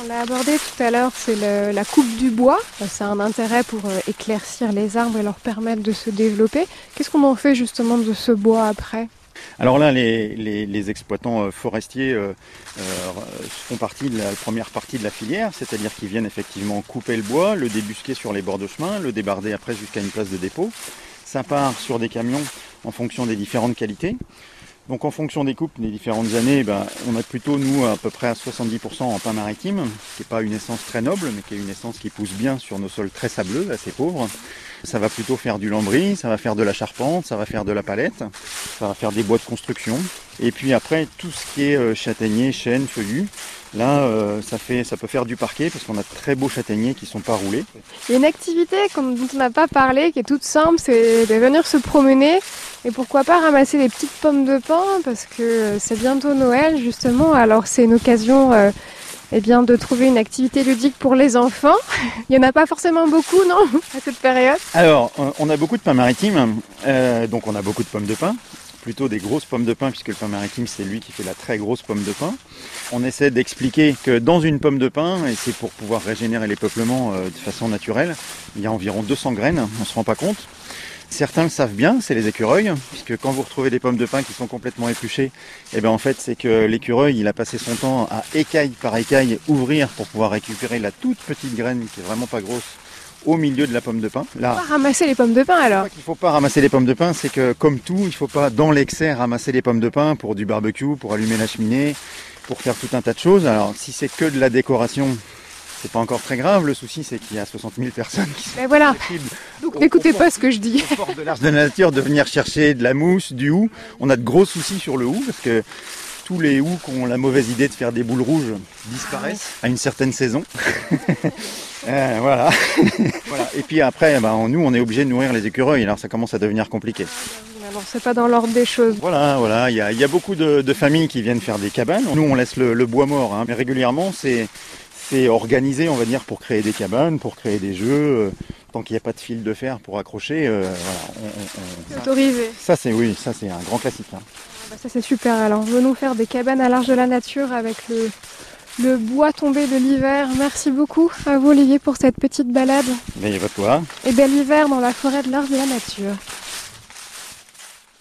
On l'a abordé tout à l'heure, c'est la coupe du bois. Ça a un intérêt pour euh, éclaircir les arbres et leur permettre de se développer. Qu'est-ce qu'on en fait justement de ce bois après? Alors là, les, exploitants euh, forestiers euh, euh, font partie de la première partie de la filière, c'est-à-dire qu'ils viennent effectivement couper le bois, le débusquer sur les bords de chemin, le débarder après jusqu'à une place de dépôt. Ça part sur des camions en fonction des différentes qualités. Donc en fonction des coupes des différentes années, ben, on a plutôt nous à peu près à 70% en pain maritime, qui n'est pas une essence très noble, mais qui est une essence qui pousse bien sur nos sols très sableux, assez pauvres. Ça va plutôt faire du lambris, ça va faire de la charpente, ça va faire de la palette, ça va faire des bois de construction. Et puis après, tout ce qui est euh, châtaignier, chêne, feuillu, là, euh, ça, fait, ça peut faire du parquet parce qu'on a très beaux châtaigniers qui sont pas roulés. Il y a une activité dont on n'a pas parlé, qui est toute simple, c'est de venir se promener et pourquoi pas ramasser des petites pommes de pin parce que euh, c'est bientôt Noël justement. Alors c'est une occasion euh, eh de trouver une activité ludique pour les enfants. Il n'y en a pas forcément beaucoup, non, à cette période? Alors, on- a beaucoup de pain maritime, euh, donc on a beaucoup de pommes de pin, plutôt des grosses pommes de pin, puisque le pain maritime, c'est lui qui fait la très grosse pomme de pin. On essaie d'expliquer que dans une pomme de pin, et c'est pour pouvoir régénérer les peuplements de façon naturelle, il y a environ 200 graines, on se rend pas compte. Certains le savent bien, c'est les écureuils, puisque quand vous retrouvez des pommes de pin qui sont complètement épluchées, eh ben en fait c'est que l'écureuil il a passé son temps à écaille par écaille ouvrir pour pouvoir récupérer la toute petite graine qui est vraiment pas grosse au milieu de la pomme de pin. Là, Pas ramasser les pommes de pin alors. il faut pas ramasser les pommes de pin, c'est que comme tout, il faut pas dans l'excès ramasser les pommes de pin pour du barbecue, pour allumer la cheminée, pour faire tout un tas de choses. Alors si c'est que de la décoration, c'est pas encore très grave. Le souci c'est qu'il y a 60 000 personnes qui sont Ben voilà, donc n'écoutez pas ce que je dis. au de de la nature de venir chercher de la mousse, du hou. On a de gros soucis sur le hou parce que tous les hous qui ont la mauvaise idée de faire des boules rouges disparaissent à une certaine saison. Euh, voilà. voilà. Et puis après, ben, nous, on est obligé de nourrir les écureuils, alors ça commence à devenir compliqué. Alors c'est pas dans l'ordre des choses. Voilà, voilà. Il y a, il y a beaucoup de, de familles qui viennent faire des cabanes. Nous, on laisse le, le bois mort, hein, mais régulièrement, c'est c'est organisé, on va dire, pour créer des cabanes, pour créer des jeux. euh, tant qu'il n'y a pas de fil de fer pour accrocher, euh, voilà, on- on- C'est on- autorisé. ça c'est oui, ça c'est un grand classique. hein. Bah, ça c'est super alors. Venons faire des cabanes à l'arche de la nature avec le, le bois tombé de l'hiver. Merci beaucoup à vous Olivier pour cette petite balade. Mais il va toi. Et bel hiver dans la forêt de l'arche de la nature.